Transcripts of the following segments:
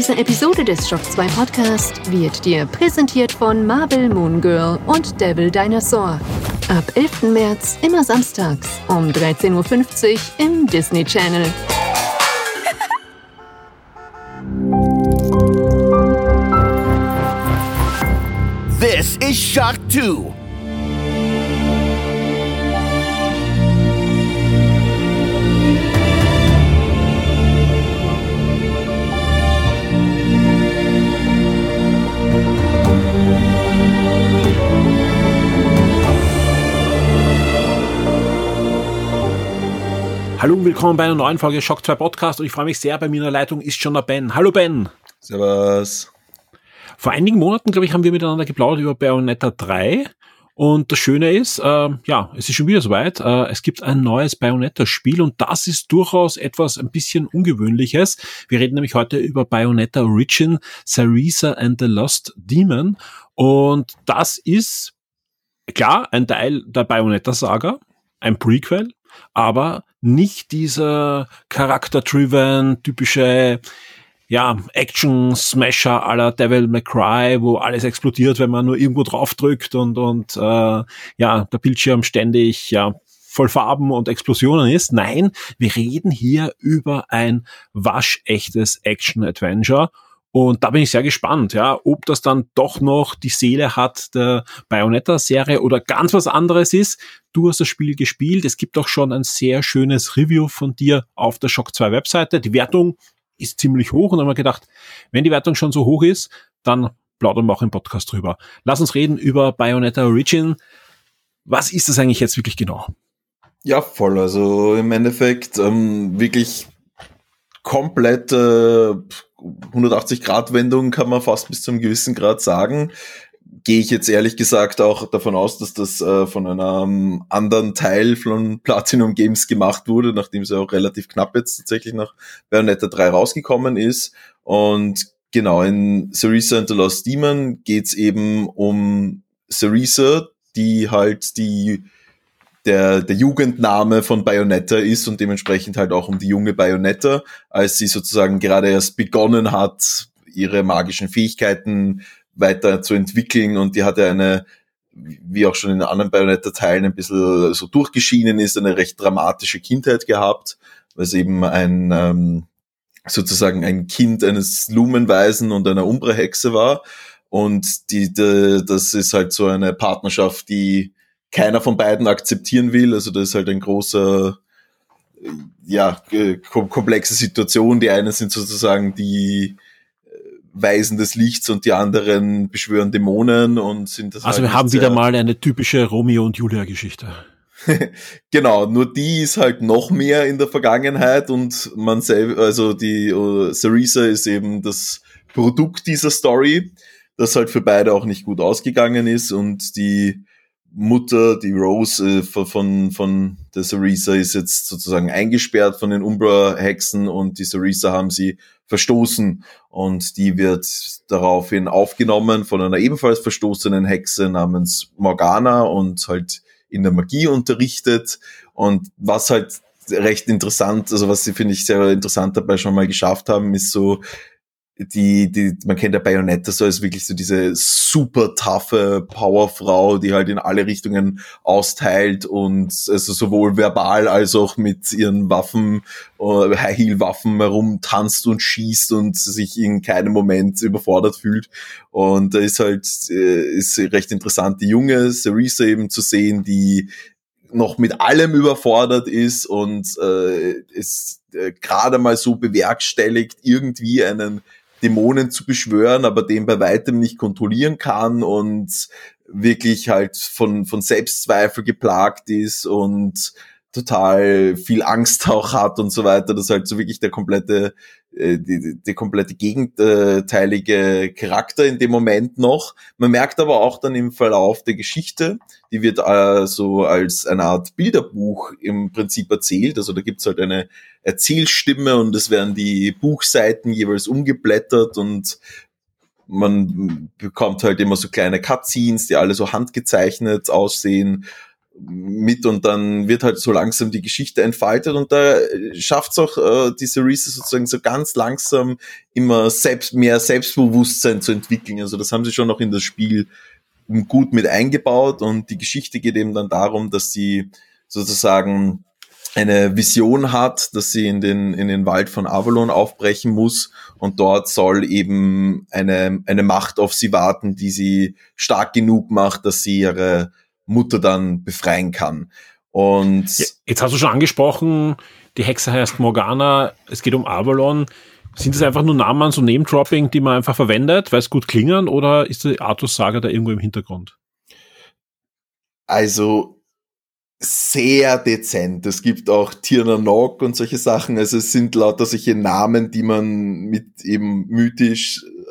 Diese Episode des Shock 2 Podcast wird dir präsentiert von Marvel Moon Girl und Devil Dinosaur. Ab 11. März immer samstags um 13.50 Uhr im Disney Channel. This is Shock 2. Hallo und willkommen bei einer neuen Folge Shock 2 Podcast und ich freue mich sehr, bei mir in der Leitung ist schon der Ben. Hallo Ben. Servus. Vor einigen Monaten, glaube ich, haben wir miteinander geplaudert über Bayonetta 3 und das Schöne ist, äh, ja, es ist schon wieder soweit, äh, es gibt ein neues Bayonetta-Spiel und das ist durchaus etwas ein bisschen Ungewöhnliches. Wir reden nämlich heute über Bayonetta Origin, Sarisa and the Lost Demon und das ist, klar, ein Teil der Bayonetta-Saga, ein Prequel, aber nicht dieser charakter-driven, typische ja, Action-Smasher aller Devil May Cry, wo alles explodiert, wenn man nur irgendwo draufdrückt und, und äh, ja, der Bildschirm ständig ja, voll Farben und Explosionen ist. Nein, wir reden hier über ein waschechtes Action-Adventure und da bin ich sehr gespannt, ja, ob das dann doch noch die Seele hat der Bayonetta-Serie oder ganz was anderes ist. Du hast das Spiel gespielt. Es gibt auch schon ein sehr schönes Review von dir auf der Shock 2 Webseite. Die Wertung ist ziemlich hoch und haben wir gedacht, wenn die Wertung schon so hoch ist, dann plaudern wir auch im Podcast drüber. Lass uns reden über Bayonetta Origin. Was ist das eigentlich jetzt wirklich genau? Ja, voll. Also im Endeffekt ähm, wirklich komplette 180-Grad-Wendung kann man fast bis zu einem gewissen Grad sagen. Gehe ich jetzt ehrlich gesagt auch davon aus, dass das äh, von einem anderen Teil von Platinum Games gemacht wurde, nachdem es ja auch relativ knapp jetzt tatsächlich nach Bayonetta 3 rausgekommen ist. Und genau, in Cerisa and the Lost Demon geht's eben um Cerisa, die halt die der, der Jugendname von Bayonetta ist und dementsprechend halt auch um die junge Bayonetta, als sie sozusagen gerade erst begonnen hat, ihre magischen Fähigkeiten weiter zu entwickeln und die hatte eine, wie auch schon in anderen Bayonetta-Teilen ein bisschen so durchgeschienen ist, eine recht dramatische Kindheit gehabt, weil es eben ein, ähm, sozusagen ein Kind eines Lumenweisen und einer Umbra-Hexe war. Und die, die, das ist halt so eine Partnerschaft, die keiner von beiden akzeptieren will. Also das ist halt ein großer, ja, komplexe Situation. Die einen sind sozusagen die äh, Weisen des Lichts und die anderen beschwören Dämonen und sind das. Also halt wir haben wieder mal eine typische Romeo und Julia Geschichte. genau, nur die ist halt noch mehr in der Vergangenheit und man selbst, also die uh, Cerisa ist eben das Produkt dieser Story, das halt für beide auch nicht gut ausgegangen ist und die Mutter, die Rose äh, von, von der Cerisa ist jetzt sozusagen eingesperrt von den Umbra-Hexen und die Cerisa haben sie verstoßen. Und die wird daraufhin aufgenommen von einer ebenfalls verstoßenen Hexe namens Morgana und halt in der Magie unterrichtet. Und was halt recht interessant, also was sie finde ich sehr interessant dabei schon mal geschafft haben, ist so die, die, man kennt ja Bayonetta so als wirklich so diese super taffe Powerfrau, die halt in alle Richtungen austeilt und also sowohl verbal als auch mit ihren Waffen, uh, High Heel Waffen herumtanzt und schießt und sich in keinem Moment überfordert fühlt. Und da ist halt, äh, ist recht interessant, die junge Cerisa eben zu sehen, die noch mit allem überfordert ist und äh, ist äh, gerade mal so bewerkstelligt, irgendwie einen Dämonen zu beschwören, aber den bei weitem nicht kontrollieren kann und wirklich halt von, von Selbstzweifel geplagt ist und total viel Angst auch hat und so weiter. Das ist halt so wirklich der komplette, die, die komplette gegenteilige Charakter in dem Moment noch. Man merkt aber auch dann im Verlauf der Geschichte, die wird äh, so als eine Art Bilderbuch im Prinzip erzählt. Also da gibt's halt eine Erzählstimme und es werden die Buchseiten jeweils umgeblättert und man bekommt halt immer so kleine Cutscenes, die alle so handgezeichnet aussehen mit und dann wird halt so langsam die Geschichte entfaltet und da schafft es auch äh, diese Reese sozusagen so ganz langsam immer selbst mehr Selbstbewusstsein zu entwickeln. Also das haben sie schon noch in das Spiel gut mit eingebaut und die Geschichte geht eben dann darum, dass sie sozusagen eine Vision hat, dass sie in den, in den Wald von Avalon aufbrechen muss und dort soll eben eine, eine Macht auf sie warten, die sie stark genug macht, dass sie ihre Mutter dann befreien kann. Und jetzt hast du schon angesprochen, die Hexe heißt Morgana, es geht um Avalon. Sind das einfach nur Namen, so Name-Dropping, die man einfach verwendet, weil es gut klingen, oder ist die Artus-Saga da irgendwo im Hintergrund? Also sehr dezent. Es gibt auch Tirna Nog und solche Sachen. Also es sind lauter solche Namen, die man mit eben mythisch äh,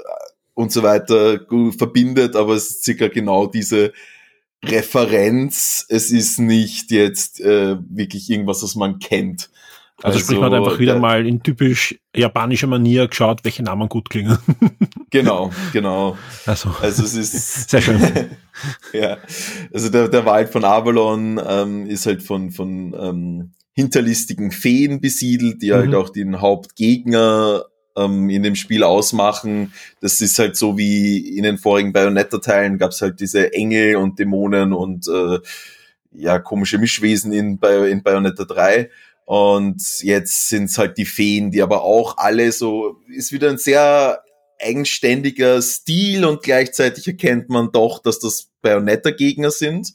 und so weiter verbindet, aber es ist circa genau diese Referenz. Es ist nicht jetzt äh, wirklich irgendwas, was man kennt. Also, also sprich, man hat einfach wieder mal in typisch japanischer Manier geschaut, welche Namen gut klingen. genau, genau. Also, also es ist sehr schön. ja, also der, der Wald von Avalon ähm, ist halt von, von ähm, hinterlistigen Feen besiedelt, die halt mhm. halt auch den Hauptgegner ähm, in dem Spiel ausmachen. Das ist halt so wie in den vorigen Bayonetta-Teilen gab es halt diese Engel und Dämonen und äh, ja, komische Mischwesen in, in Bayonetta 3. Und jetzt sind es halt die Feen, die aber auch alle so, ist wieder ein sehr eigenständiger Stil und gleichzeitig erkennt man doch, dass das Bayonetta-Gegner sind.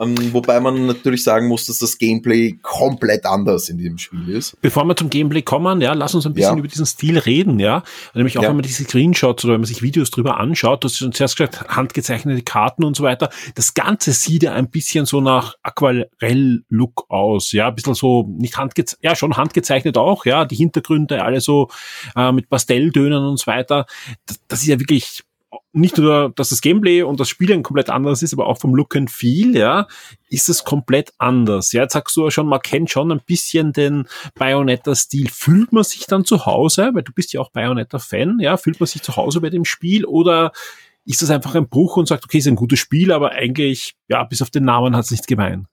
Ähm, wobei man natürlich sagen muss, dass das Gameplay komplett anders in dem Spiel ist. Bevor wir zum Gameplay kommen, ja, lass uns ein bisschen ja. über diesen Stil reden, ja. Nämlich auch, ja. wenn man diese Screenshots oder wenn man sich Videos drüber anschaut, du hast schon zuerst gesagt, handgezeichnete Karten und so weiter. Das Ganze sieht ja ein bisschen so nach Aquarell-Look aus, ja. Ein bisschen so, nicht handgezeichnet, ja, schon handgezeichnet auch, ja. Die Hintergründe alle so äh, mit Pastelltönen und so weiter. Das, das ist ja wirklich nicht nur, dass das Gameplay und das Spiel ein komplett anderes ist, aber auch vom Look and Feel, ja, ist es komplett anders. Ja, jetzt sagst du ja schon, man kennt schon ein bisschen den Bayonetta-Stil. Fühlt man sich dann zu Hause, weil du bist ja auch Bayonetta-Fan, ja, fühlt man sich zu Hause bei dem Spiel oder ist das einfach ein Bruch und sagt, okay, ist ein gutes Spiel, aber eigentlich, ja, bis auf den Namen hat es nichts gemein?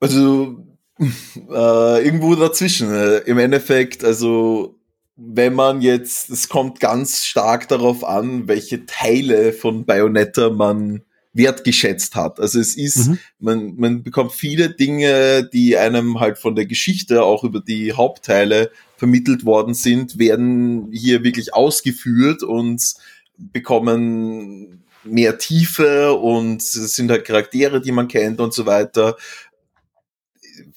Also, äh, irgendwo dazwischen. Äh, Im Endeffekt, also wenn man jetzt, es kommt ganz stark darauf an, welche Teile von Bayonetta man wertgeschätzt hat. Also es ist, mhm. man, man bekommt viele Dinge, die einem halt von der Geschichte auch über die Hauptteile vermittelt worden sind, werden hier wirklich ausgeführt und bekommen mehr Tiefe und es sind halt Charaktere, die man kennt und so weiter.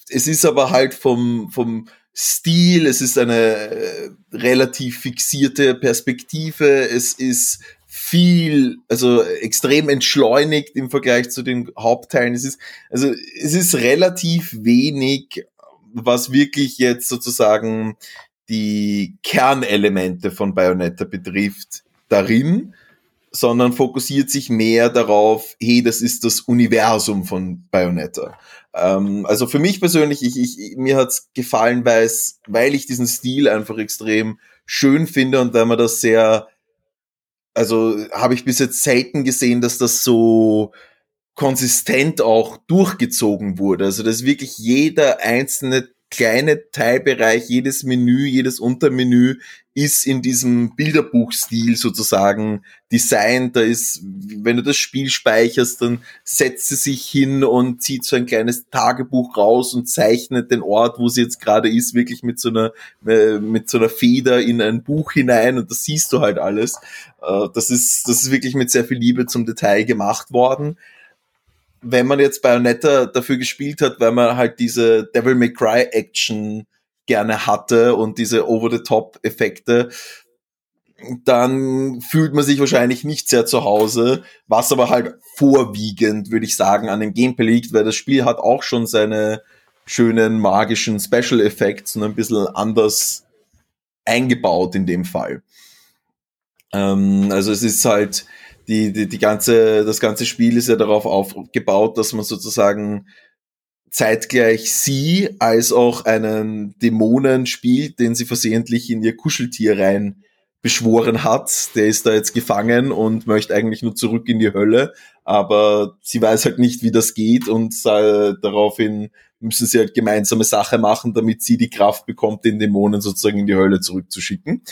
Es ist aber halt vom, vom, Stil, es ist eine äh, relativ fixierte Perspektive, es ist viel, also extrem entschleunigt im Vergleich zu den Hauptteilen. Es ist, also es ist relativ wenig, was wirklich jetzt sozusagen die Kernelemente von Bayonetta betrifft, darin sondern fokussiert sich mehr darauf, hey, das ist das Universum von Bayonetta. Ähm, also für mich persönlich, ich, ich, mir hat's gefallen, weil es, weil ich diesen Stil einfach extrem schön finde und weil man das sehr, also habe ich bis jetzt selten gesehen, dass das so konsistent auch durchgezogen wurde. Also dass wirklich jeder einzelne kleine Teilbereich, jedes Menü, jedes Untermenü ist in diesem Bilderbuchstil sozusagen designt. Da ist, wenn du das Spiel speicherst, dann setzt sie sich hin und zieht so ein kleines Tagebuch raus und zeichnet den Ort, wo sie jetzt gerade ist, wirklich mit so einer, äh, mit so einer Feder in ein Buch hinein und das siehst du halt alles. Äh, das ist, das ist wirklich mit sehr viel Liebe zum Detail gemacht worden wenn man jetzt Bayonetta dafür gespielt hat, weil man halt diese Devil May Cry Action gerne hatte und diese Over-the-Top-Effekte, dann fühlt man sich wahrscheinlich nicht sehr zu Hause, was aber halt vorwiegend, würde ich sagen, an dem Gameplay liegt, weil das Spiel hat auch schon seine schönen magischen Special Effects und ein bisschen anders eingebaut in dem Fall. Ähm, also es ist halt, die, die, die ganze, das ganze Spiel ist ja darauf aufgebaut, dass man sozusagen zeitgleich sie als auch einen Dämonen spielt, den sie versehentlich in ihr Kuscheltier rein beschworen hat, der ist da jetzt gefangen und möchte eigentlich nur zurück in die Hölle, aber sie weiß halt nicht, wie das geht und äh, daraufhin müssen sie halt gemeinsame Sache machen, damit sie die Kraft bekommt, den Dämonen sozusagen in die Hölle zurückzuschicken.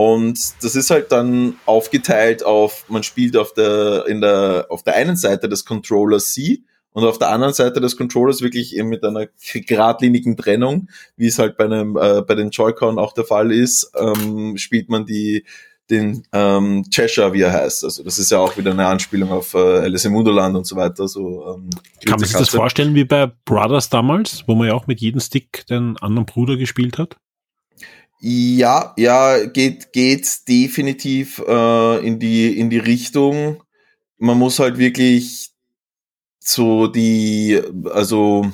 Und das ist halt dann aufgeteilt auf, man spielt auf der, in der, auf der einen Seite des Controllers sie und auf der anderen Seite des Controllers wirklich eben mit einer geradlinigen Trennung, wie es halt bei einem, äh, bei den Joy-Con auch der Fall ist, ähm, spielt man die, den ähm, Cheshire, wie er heißt. Also das ist ja auch wieder eine Anspielung auf äh, Alice im Wunderland und so weiter. So, ähm, Kann man sich das vorstellen wie bei Brothers damals, wo man ja auch mit jedem Stick den anderen Bruder gespielt hat? Ja, ja, geht, geht definitiv äh, in die in die Richtung. Man muss halt wirklich so die, also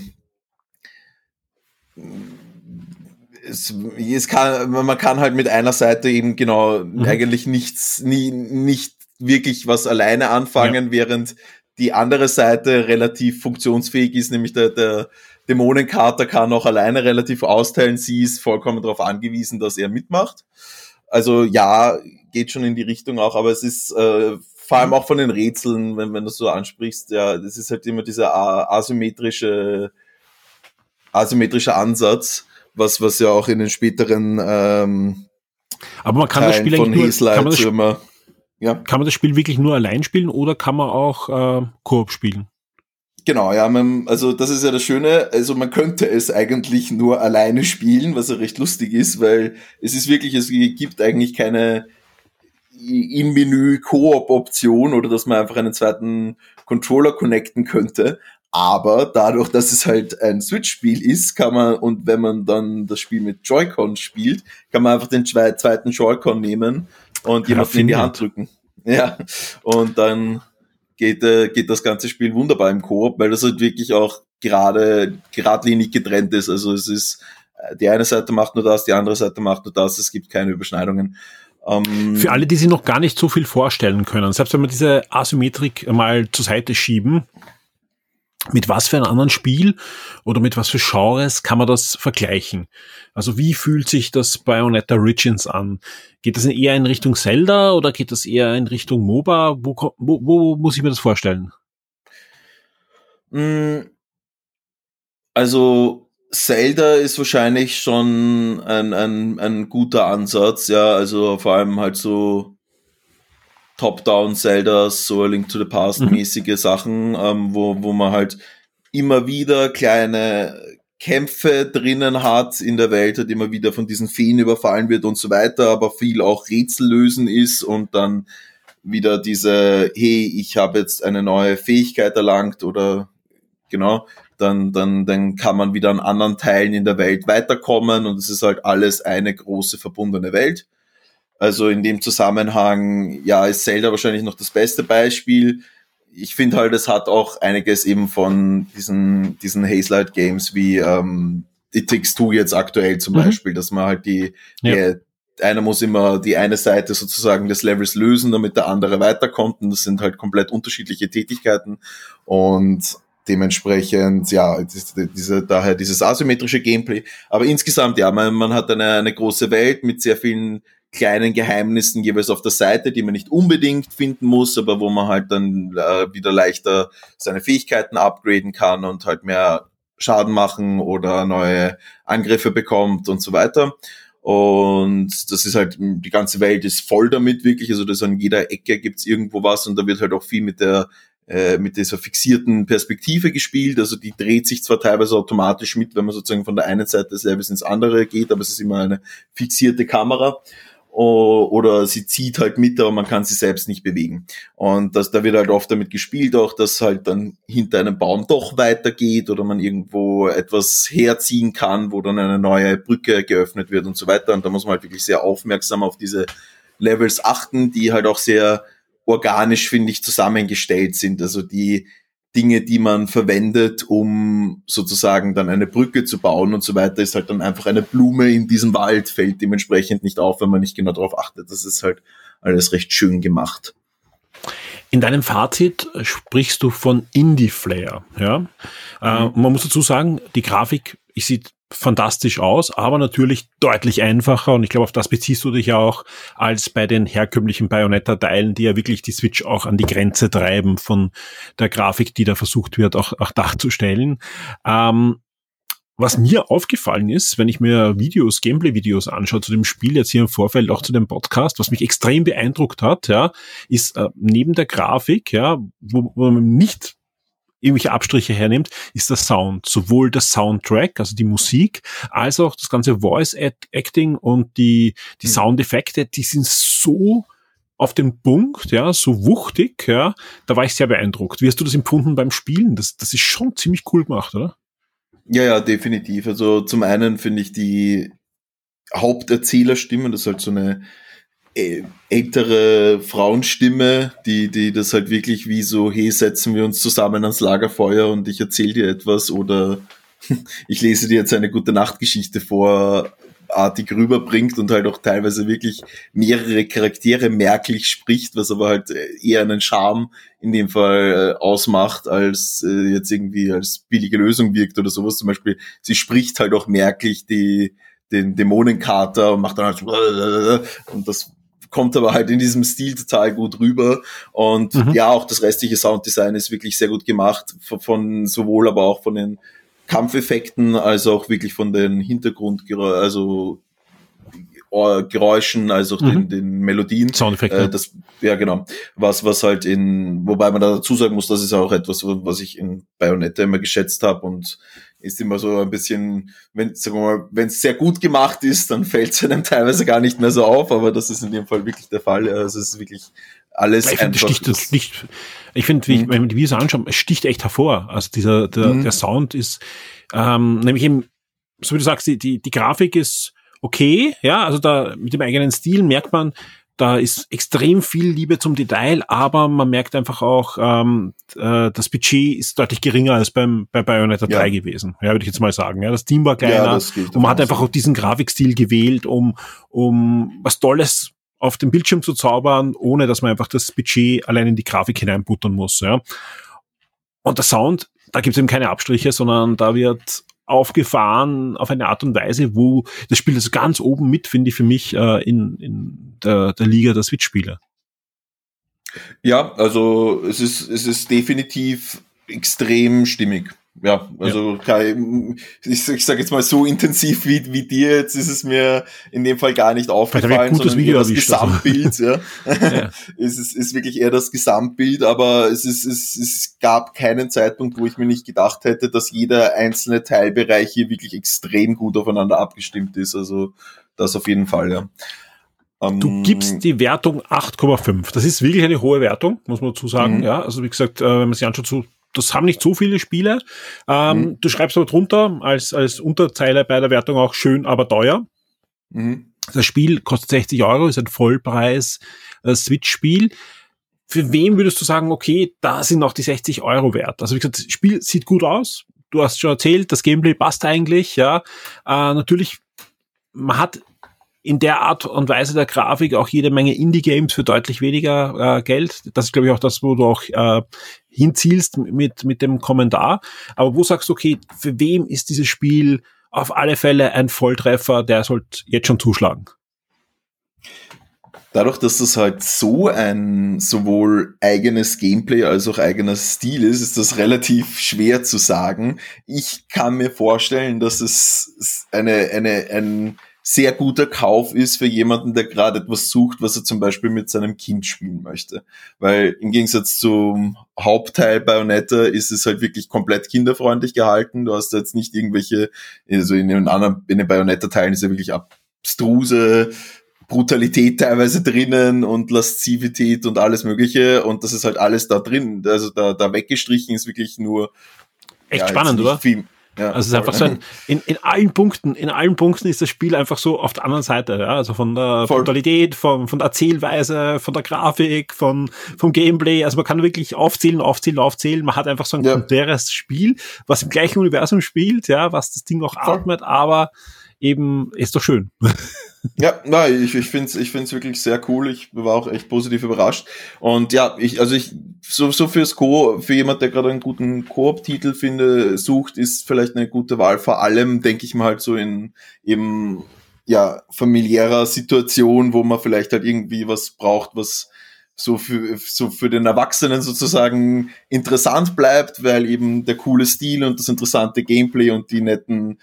es, es kann, man kann halt mit einer Seite eben genau mhm. eigentlich nichts, nie, nicht wirklich was alleine anfangen, ja. während die andere Seite relativ funktionsfähig ist, nämlich der, der Dämonenkater kann auch alleine relativ austeilen. Sie ist vollkommen darauf angewiesen, dass er mitmacht. Also ja, geht schon in die Richtung auch, aber es ist äh, vor allem mhm. auch von den Rätseln, wenn, wenn du so ansprichst, ja, das ist halt immer dieser asymmetrische, asymmetrische Ansatz, was, was ja auch in den späteren ähm, aber man kann das Spiel von eigentlich nur, kann man das, immer, ja. kann man das Spiel wirklich nur allein spielen oder kann man auch äh, Koop spielen? Genau, ja, man, also das ist ja das Schöne, also man könnte es eigentlich nur alleine spielen, was ja recht lustig ist, weil es ist wirklich, es gibt eigentlich keine im Menü Koop-Option oder dass man einfach einen zweiten Controller connecten könnte. Aber dadurch, dass es halt ein Switch-Spiel ist, kann man, und wenn man dann das Spiel mit Joy-Con spielt, kann man einfach den zweiten Joy-Con nehmen und jemanden in die Hand drücken. Ja, und dann geht, äh, geht das ganze Spiel wunderbar im Koop, weil das halt wirklich auch gerade, geradlinig getrennt ist. Also es ist, äh, die eine Seite macht nur das, die andere Seite macht nur das, es gibt keine Überschneidungen. Ähm, Für alle, die sich noch gar nicht so viel vorstellen können, selbst wenn wir diese Asymmetrik mal zur Seite schieben, mit was für einem anderen Spiel oder mit was für Genres kann man das vergleichen? Also wie fühlt sich das Bayonetta Origins an? Geht das eher in Richtung Zelda oder geht das eher in Richtung MOBA? Wo, wo, wo muss ich mir das vorstellen? Mm, also Zelda ist wahrscheinlich schon ein, ein, ein guter Ansatz, ja, also vor allem halt so Top-Down Zeldas, so A Link to the Past mhm. mäßige Sachen, ähm, wo, wo man halt immer wieder kleine Kämpfe drinnen hat in der Welt, hat immer wieder von diesen Feen überfallen wird und so weiter, aber viel auch Rätsel lösen ist und dann wieder diese, hey, ich habe jetzt eine neue Fähigkeit erlangt oder genau, dann, dann, dann kann man wieder an anderen Teilen in der Welt weiterkommen und es ist halt alles eine große verbundene Welt. Also in dem Zusammenhang, ja, ist Zelda wahrscheinlich noch das beste Beispiel. Ich finde halt, es hat auch einiges eben von diesen, diesen Hazelight Games wie ähm, It Takes Two jetzt aktuell zum mhm. Beispiel, dass man halt die, ja. die, einer muss immer die eine Seite sozusagen des Levels lösen, damit der andere weiterkommt. Und das sind halt komplett unterschiedliche Tätigkeiten. Und dementsprechend, ja, diese, daher dieses asymmetrische Gameplay. Aber insgesamt, ja, man, man hat eine, eine große Welt mit sehr vielen kleinen Geheimnissen jeweils auf der Seite, die man nicht unbedingt finden muss, aber wo man halt dann äh, wieder leichter seine Fähigkeiten upgraden kann und halt mehr Schaden machen oder neue Angriffe bekommt und so weiter. Und das ist halt, die ganze Welt ist voll damit wirklich. Also das an jeder Ecke gibt's irgendwo was und da wird halt auch viel mit der äh, mit dieser fixierten Perspektive gespielt. Also die dreht sich zwar teilweise automatisch mit, wenn man sozusagen von der einen Seite des Levels ins andere geht, aber es ist immer eine fixierte Kamera oder sie zieht halt mit, aber man kann sie selbst nicht bewegen. Und das, da wird halt oft damit gespielt, auch dass halt dann hinter einem Baum doch weitergeht oder man irgendwo etwas herziehen kann, wo dann eine neue Brücke geöffnet wird und so weiter. Und da muss man halt wirklich sehr aufmerksam auf diese Levels achten, die halt auch sehr organisch, finde ich, zusammengestellt sind. Also die Dinge, die man verwendet, um sozusagen dann eine Brücke zu bauen und so weiter, ist halt dann einfach eine Blume in diesem Wald, fällt dementsprechend nicht auf, wenn man nicht genau darauf achtet. Das ist halt alles recht schön gemacht. In deinem Fazit sprichst du von Indie-Flair. Ja? Mhm. Äh, man muss dazu sagen, die Grafik, ich sieht fantastisch aus, aber natürlich deutlich einfacher und ich glaube, auf das beziehst du dich ja auch als bei den herkömmlichen Bayonetta-Teilen, die ja wirklich die Switch auch an die Grenze treiben von der Grafik, die da versucht wird, auch, auch darzustellen. Ähm, was mir aufgefallen ist, wenn ich mir Videos, Gameplay-Videos anschaue zu dem Spiel, jetzt hier im Vorfeld auch zu dem Podcast, was mich extrem beeindruckt hat, ja, ist äh, neben der Grafik, ja, wo, wo man nicht irgendwelche Abstriche hernimmt, ist der Sound. Sowohl der Soundtrack, also die Musik, als auch das ganze Voice Acting und die, die mhm. Soundeffekte, die sind so auf den Punkt, ja, so wuchtig, ja, da war ich sehr beeindruckt. Wie hast du das empfunden beim Spielen? Das, das ist schon ziemlich cool gemacht, oder? Ja, ja, definitiv. Also zum einen finde ich die Haupterzählerstimme, das ist halt so eine ältere Frauenstimme, die, die das halt wirklich wie so, hey, setzen wir uns zusammen ans Lagerfeuer und ich erzähle dir etwas oder ich lese dir jetzt eine gute Nachtgeschichte vor, artig rüberbringt und halt auch teilweise wirklich mehrere Charaktere merklich spricht, was aber halt eher einen Charme in dem Fall äh, ausmacht, als äh, jetzt irgendwie als billige Lösung wirkt oder sowas. Zum Beispiel, sie spricht halt auch merklich die, den Dämonenkater und macht dann halt und das kommt aber halt in diesem Stil total gut rüber. Und mhm. ja, auch das restliche Sounddesign ist wirklich sehr gut gemacht, von, von sowohl aber auch von den Kampfeffekten als auch wirklich von den Hintergrund, also Geräuschen, als auch mhm. den, den Melodien. Soundeffekte. Äh, das, ja, genau. Was, was halt in, wobei man da dazu sagen muss, das ist auch etwas, was ich in Bayonetta immer geschätzt habe und ist immer so ein bisschen, wenn sagen wir mal, wenn es sehr gut gemacht ist, dann fällt es einem teilweise gar nicht mehr so auf, aber das ist in dem Fall wirklich der Fall. Also es ist wirklich alles ich einfach. Sticht, das sticht, ich finde, mhm. wenn man die Videos anschaut, es sticht echt hervor. Also dieser der, mhm. der Sound ist ähm, nämlich eben, so wie du sagst, die, die, die Grafik ist okay, ja, also da mit dem eigenen Stil merkt man, da ist extrem viel Liebe zum Detail, aber man merkt einfach auch, ähm, äh, das Budget ist deutlich geringer als beim bei Bayonetta ja. 3 gewesen. Ja, würde ich jetzt mal sagen. Ja, das Team war kleiner ja, und man hat einfach auch diesen Grafikstil gewählt, um, um was Tolles auf dem Bildschirm zu zaubern, ohne dass man einfach das Budget allein in die Grafik hineinbuttern muss. Ja. Und der Sound, da gibt es eben keine Abstriche, sondern da wird aufgefahren auf eine Art und Weise, wo das Spiel also ganz oben mit, finde ich, für mich äh, in, in der, der Liga der Switch-Spieler. Ja, also es ist, es ist definitiv extrem stimmig. Ja, also ja. ich, ich sage jetzt mal so intensiv wie, wie dir jetzt ist es mir in dem Fall gar nicht aufgefallen, sondern Video das Gesamtbild. ja. ja. es ist, ist wirklich eher das Gesamtbild, aber es, ist, es, es gab keinen Zeitpunkt, wo ich mir nicht gedacht hätte, dass jeder einzelne Teilbereich hier wirklich extrem gut aufeinander abgestimmt ist. Also das auf jeden Fall, ja. Du ähm, gibst die Wertung 8,5. Das ist wirklich eine hohe Wertung, muss man dazu sagen. Mhm. Ja, also wie gesagt, äh, wenn man sich anschaut, so das haben nicht so viele Spiele. Ähm, mhm. Du schreibst aber drunter als, als Unterzeile bei der Wertung auch schön, aber teuer. Mhm. Das Spiel kostet 60 Euro, ist ein Vollpreis äh, Switch-Spiel. Für wen würdest du sagen, okay, da sind noch die 60 Euro wert? Also wie gesagt, das Spiel sieht gut aus. Du hast schon erzählt, das Gameplay passt eigentlich, ja. Äh, natürlich, man hat in der Art und Weise der Grafik auch jede Menge Indie-Games für deutlich weniger äh, Geld. Das ist, glaube ich, auch das, wo du auch äh, hinzielst mit, mit dem Kommentar. Aber wo sagst du, okay, für wem ist dieses Spiel auf alle Fälle ein Volltreffer, der sollte jetzt schon zuschlagen? Dadurch, dass das halt so ein sowohl eigenes Gameplay als auch eigener Stil ist, ist das relativ schwer zu sagen. Ich kann mir vorstellen, dass es eine, eine, ein sehr guter Kauf ist für jemanden, der gerade etwas sucht, was er zum Beispiel mit seinem Kind spielen möchte. Weil im Gegensatz zum Hauptteil Bayonetta ist es halt wirklich komplett kinderfreundlich gehalten. Du hast da jetzt nicht irgendwelche, also in den anderen, in den Bayonetta-Teilen ist ja wirklich abstruse Brutalität teilweise drinnen und Laszivität und alles mögliche und das ist halt alles da drin, also da, da weggestrichen ist wirklich nur echt ja, spannend, oder? Viel, ja, also es ist einfach so ein, in, in allen Punkten, in allen Punkten ist das Spiel einfach so auf der anderen Seite, ja, also von der voll. Brutalität, von, von der Erzählweise, von der Grafik, von, vom Gameplay, also man kann wirklich aufzählen, aufzählen, aufzählen, man hat einfach so ein ja. komplettes Spiel, was im gleichen Universum spielt, ja, was das Ding auch atmet, aber eben ist doch schön. Ja, nein, ich, ich finde es ich find's wirklich sehr cool. Ich war auch echt positiv überrascht. Und ja, ich, also ich, so, so fürs Co, für jemand, der gerade einen guten Koop-Titel finde, sucht, ist vielleicht eine gute Wahl. Vor allem denke ich mal halt so in eben ja familiärer Situation, wo man vielleicht halt irgendwie was braucht, was so für, so für den Erwachsenen sozusagen interessant bleibt, weil eben der coole Stil und das interessante Gameplay und die netten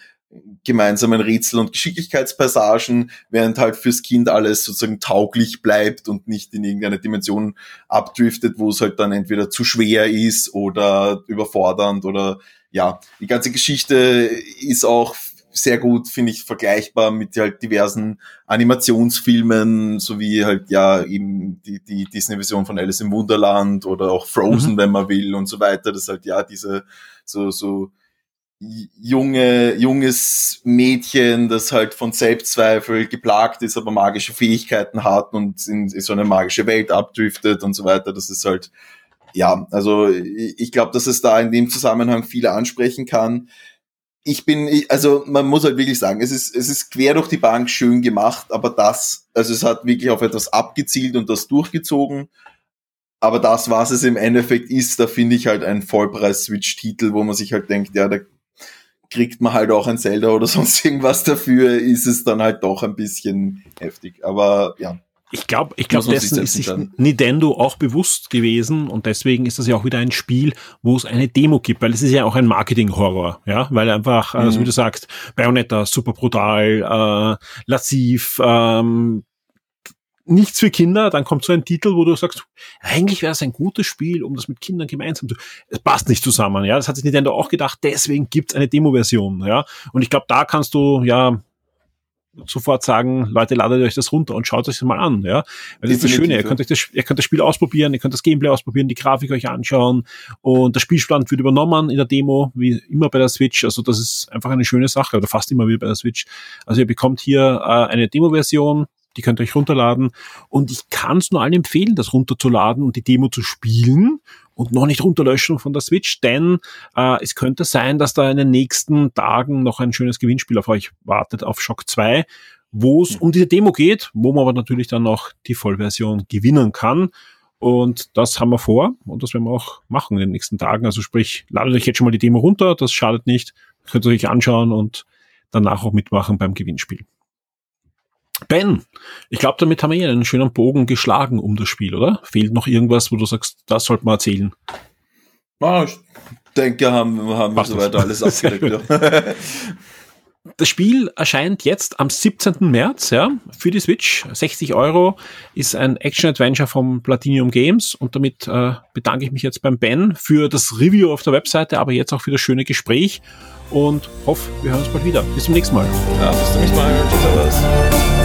gemeinsamen Rätsel und Geschicklichkeitspassagen, während halt fürs Kind alles sozusagen tauglich bleibt und nicht in irgendeine Dimension abdriftet, wo es halt dann entweder zu schwer ist oder überfordernd oder ja, die ganze Geschichte ist auch sehr gut, finde ich, vergleichbar mit halt diversen Animationsfilmen, sowie halt ja eben die, die Disney-Version von Alice im Wunderland oder auch Frozen, mhm. wenn man will und so weiter. Das halt ja diese so, so junge, junges Mädchen, das halt von Selbstzweifel geplagt ist, aber magische Fähigkeiten hat und in, in so eine magische Welt abdriftet und so weiter. Das ist halt, ja, also ich glaube, dass es da in dem Zusammenhang viele ansprechen kann ich bin, also man muss halt wirklich sagen, es ist, es ist quer durch die Bank schön gemacht, aber das, also es hat wirklich auf etwas abgezielt und das durchgezogen. Aber das, was es im Endeffekt ist, da finde ich halt ein Vollpreis-Switch-Titel, wo man sich halt denkt, ja, da kriegt man halt auch ein Zelda oder sonst irgendwas dafür, ist es dann halt doch ein bisschen heftig. Aber ja. Ich glaube, ich glaube, dessen ist sich Nintendo auch bewusst gewesen und deswegen ist das ja auch wieder ein Spiel, wo es eine Demo gibt, weil es ist ja auch ein Marketing-Horror, ja, weil einfach, mhm. also wie du sagst, Bayonetta super brutal, äh, lassiv, ähm, nichts für Kinder, dann kommt so ein Titel, wo du sagst, eigentlich wäre es ein gutes Spiel, um das mit Kindern gemeinsam zu. Es passt nicht zusammen, ja. Das hat sich Nintendo auch gedacht, deswegen gibt's eine Demo-Version, ja. Und ich glaube, da kannst du ja sofort sagen, Leute, ladet euch das runter und schaut euch das mal an, ja. Weil das ist das Schöne, ihr könnt euch das, ihr könnt das Spiel ausprobieren, ihr könnt das Gameplay ausprobieren, die Grafik euch anschauen und der Spielstand wird übernommen in der Demo, wie immer bei der Switch. Also das ist einfach eine schöne Sache oder fast immer wie bei der Switch. Also ihr bekommt hier äh, eine Demo-Version, die könnt ihr euch runterladen und ich kann es nur allen empfehlen, das runterzuladen und die Demo zu spielen und noch nicht runterlöschen von der Switch, denn äh, es könnte sein, dass da in den nächsten Tagen noch ein schönes Gewinnspiel auf euch wartet, auf Shock 2, wo es um diese Demo geht, wo man aber natürlich dann noch die Vollversion gewinnen kann. Und das haben wir vor und das werden wir auch machen in den nächsten Tagen. Also sprich, ladet euch jetzt schon mal die Demo runter, das schadet nicht, könnt ihr euch anschauen und danach auch mitmachen beim Gewinnspiel. Ben, ich glaube, damit haben wir einen schönen Bogen geschlagen um das Spiel, oder? Fehlt noch irgendwas, wo du sagst, das sollte man erzählen? Ah, ich denke, haben, haben wir soweit alles abgedeckt. Das Spiel erscheint jetzt am 17. März, ja, für die Switch. 60 Euro ist ein Action-Adventure vom Platinum Games und damit äh, bedanke ich mich jetzt beim Ben für das Review auf der Webseite, aber jetzt auch für das schöne Gespräch und hoffe, wir hören uns bald wieder. Bis zum nächsten Mal. Ja, bis zum nächsten Mal. Tschüss.